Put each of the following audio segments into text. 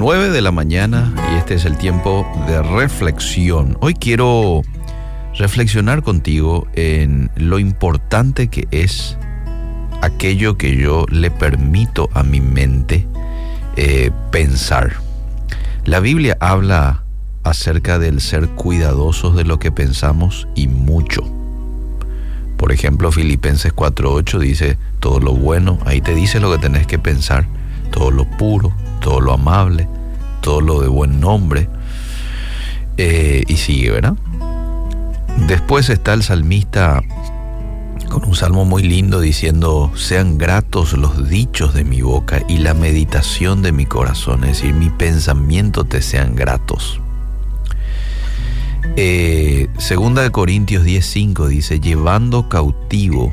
9 de la mañana y este es el tiempo de reflexión. Hoy quiero reflexionar contigo en lo importante que es aquello que yo le permito a mi mente eh, pensar. La Biblia habla acerca del ser cuidadosos de lo que pensamos y mucho. Por ejemplo, Filipenses 4.8 dice, todo lo bueno, ahí te dice lo que tenés que pensar, todo lo puro, todo lo amable, todo lo de buen nombre. Eh, y sigue, ¿verdad? Después está el salmista con un salmo muy lindo diciendo, sean gratos los dichos de mi boca y la meditación de mi corazón, es decir, mi pensamiento te sean gratos. Eh, segunda de Corintios 10:5 dice, llevando cautivo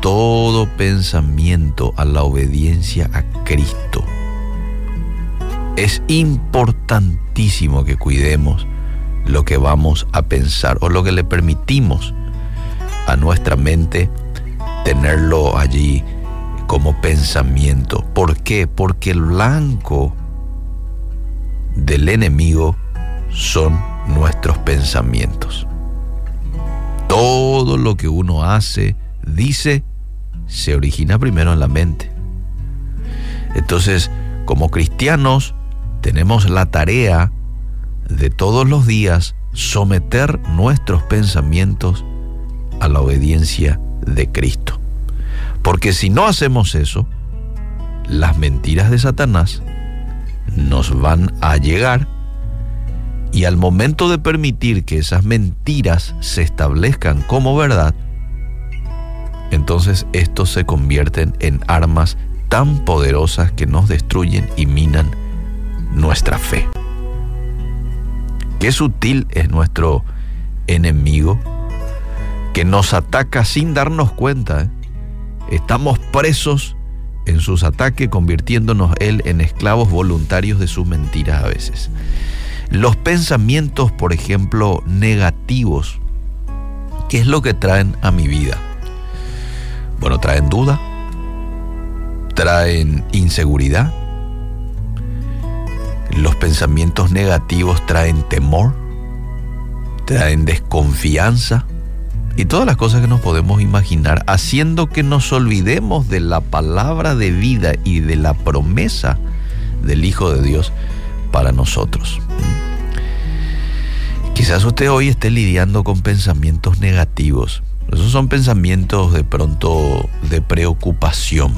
todo pensamiento a la obediencia a Cristo. Es importantísimo que cuidemos lo que vamos a pensar o lo que le permitimos a nuestra mente tenerlo allí como pensamiento. ¿Por qué? Porque el blanco del enemigo son nuestros pensamientos. Todo lo que uno hace, dice, se origina primero en la mente. Entonces, como cristianos, tenemos la tarea de todos los días someter nuestros pensamientos a la obediencia de Cristo. Porque si no hacemos eso, las mentiras de Satanás nos van a llegar y al momento de permitir que esas mentiras se establezcan como verdad, entonces estos se convierten en armas tan poderosas que nos destruyen y minan nuestra fe. Qué sutil es nuestro enemigo que nos ataca sin darnos cuenta. ¿eh? Estamos presos en sus ataques, convirtiéndonos él en esclavos voluntarios de sus mentiras a veces. Los pensamientos, por ejemplo, negativos, ¿qué es lo que traen a mi vida? Bueno, traen duda, traen inseguridad. Los pensamientos negativos traen temor, traen desconfianza y todas las cosas que nos podemos imaginar, haciendo que nos olvidemos de la palabra de vida y de la promesa del Hijo de Dios para nosotros. Quizás usted hoy esté lidiando con pensamientos negativos. Esos son pensamientos de pronto de preocupación.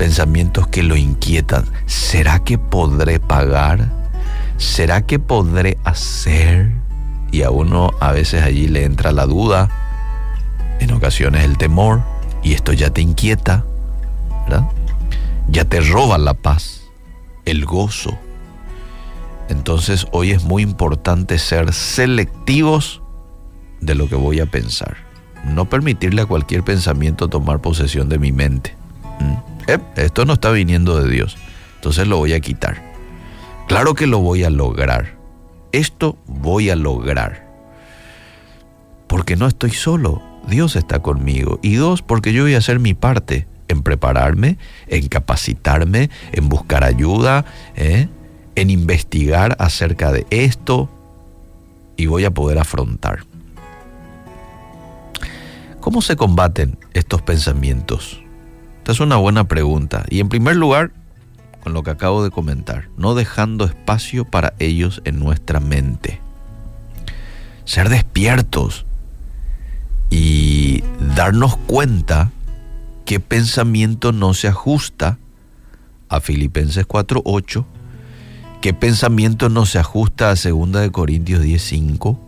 Pensamientos que lo inquietan. ¿Será que podré pagar? ¿Será que podré hacer? Y a uno a veces allí le entra la duda, en ocasiones el temor, y esto ya te inquieta, ¿verdad? Ya te roba la paz, el gozo entonces hoy es muy importante ser selectivos de lo que voy a pensar. No permitirle a cualquier pensamiento tomar posesión de mi mente. ¿Mm? Esto no está viniendo de Dios. Entonces lo voy a quitar. Claro que lo voy a lograr. Esto voy a lograr. Porque no estoy solo. Dios está conmigo. Y dos, porque yo voy a hacer mi parte en prepararme, en capacitarme, en buscar ayuda, ¿eh? en investigar acerca de esto y voy a poder afrontar. ¿Cómo se combaten estos pensamientos? Esta es una buena pregunta. Y en primer lugar, con lo que acabo de comentar, no dejando espacio para ellos en nuestra mente. Ser despiertos y darnos cuenta qué pensamiento no se ajusta a Filipenses 4.8 ¿Qué pensamiento no se ajusta a 2 de Corintios 10:5?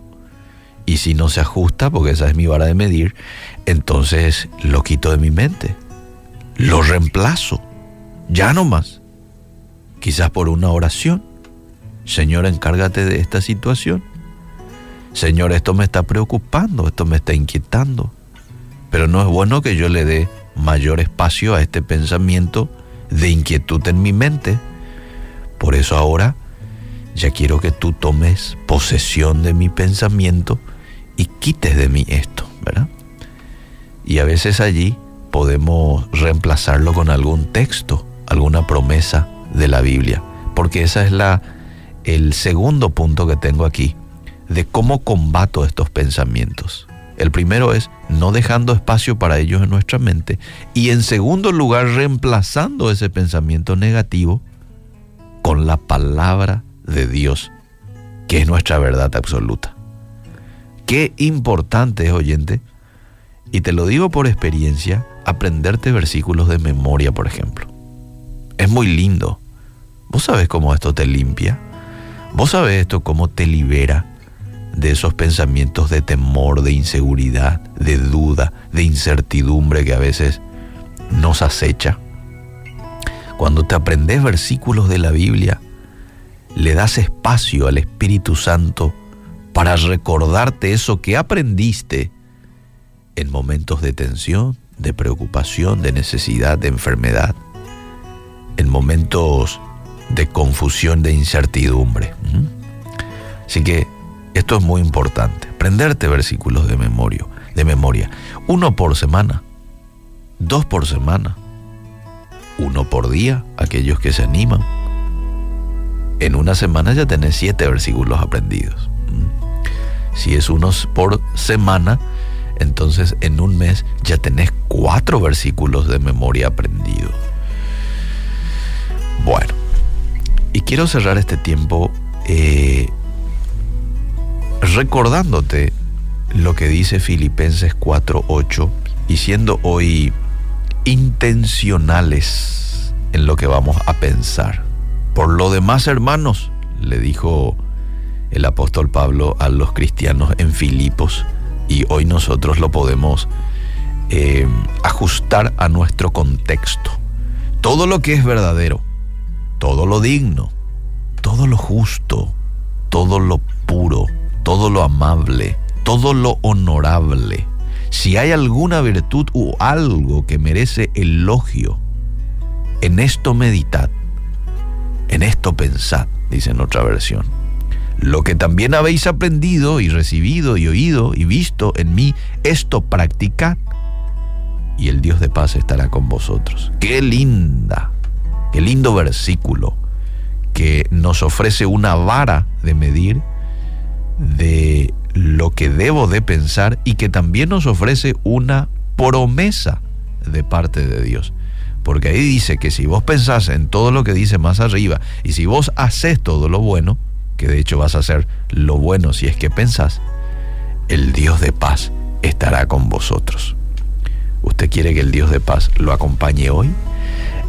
Y si no se ajusta, porque esa es mi vara de medir, entonces lo quito de mi mente. Lo reemplazo. Ya no más. Quizás por una oración. Señor, encárgate de esta situación. Señor, esto me está preocupando, esto me está inquietando. Pero no es bueno que yo le dé mayor espacio a este pensamiento de inquietud en mi mente por eso ahora ya quiero que tú tomes posesión de mi pensamiento y quites de mí esto, ¿verdad? Y a veces allí podemos reemplazarlo con algún texto, alguna promesa de la Biblia. porque esa es la el segundo punto que tengo aquí de cómo combato estos pensamientos. El primero es no dejando espacio para ellos en nuestra mente y en segundo lugar reemplazando ese pensamiento negativo con la palabra de Dios, que es nuestra verdad absoluta. Qué importante es, oyente, y te lo digo por experiencia, aprenderte versículos de memoria, por ejemplo. Es muy lindo. ¿Vos sabés cómo esto te limpia? ¿Vos sabés esto cómo te libera de esos pensamientos de temor, de inseguridad, de duda, de incertidumbre que a veces nos acecha? Cuando te aprendes versículos de la Biblia, le das espacio al Espíritu Santo para recordarte eso que aprendiste en momentos de tensión, de preocupación, de necesidad, de enfermedad, en momentos de confusión, de incertidumbre. Así que esto es muy importante, aprenderte versículos de memoria, de memoria, uno por semana, dos por semana, uno por día, aquellos que se animan. En una semana ya tenés siete versículos aprendidos. Si es unos por semana, entonces en un mes ya tenés cuatro versículos de memoria aprendidos. Bueno, y quiero cerrar este tiempo eh, recordándote lo que dice Filipenses 4:8 y siendo hoy intencionales en lo que vamos a pensar. Por lo demás, hermanos, le dijo el apóstol Pablo a los cristianos en Filipos, y hoy nosotros lo podemos eh, ajustar a nuestro contexto. Todo lo que es verdadero, todo lo digno, todo lo justo, todo lo puro, todo lo amable, todo lo honorable. Si hay alguna virtud o algo que merece elogio, en esto meditad, en esto pensad, dice en otra versión. Lo que también habéis aprendido y recibido y oído y visto en mí, esto practicad y el Dios de paz estará con vosotros. Qué linda, qué lindo versículo que nos ofrece una vara de medir de lo que debo de pensar y que también nos ofrece una promesa de parte de Dios. Porque ahí dice que si vos pensás en todo lo que dice más arriba y si vos haces todo lo bueno, que de hecho vas a hacer lo bueno si es que pensás, el Dios de paz estará con vosotros. ¿Usted quiere que el Dios de paz lo acompañe hoy?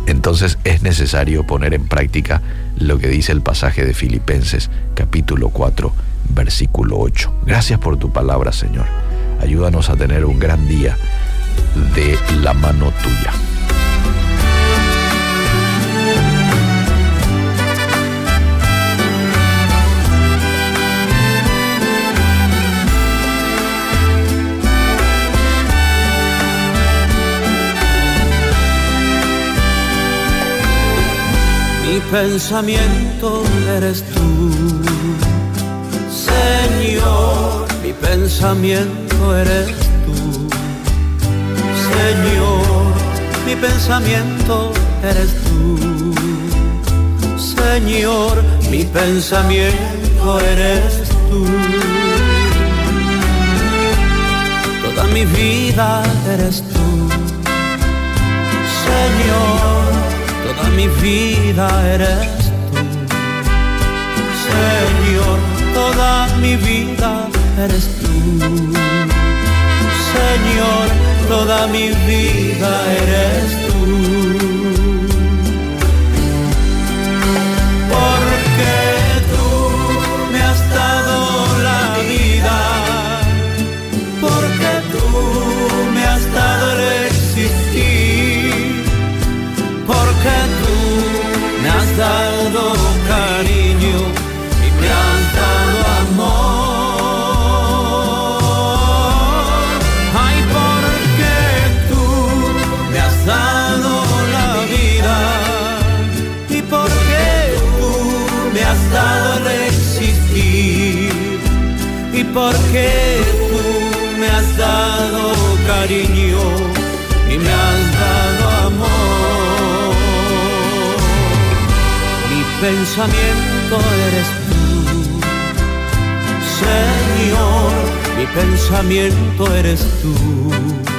Entonces es necesario poner en práctica lo que dice el pasaje de Filipenses capítulo 4 versículo 8. Gracias por tu palabra Señor. Ayúdanos a tener un gran día de la mano tuya. Pensamiento eres tú. Señor, mi pensamiento eres tú. Señor, mi pensamiento eres tú. Señor, mi pensamiento eres tú. Toda mi vida eres tú. Señor, mi vida eres tú. Señor, toda mi vida eres tú. Señor, toda mi vida eres tú. Porque tú me has dado cariño y me has dado amor. Mi pensamiento eres tú. Señor, mi pensamiento eres tú.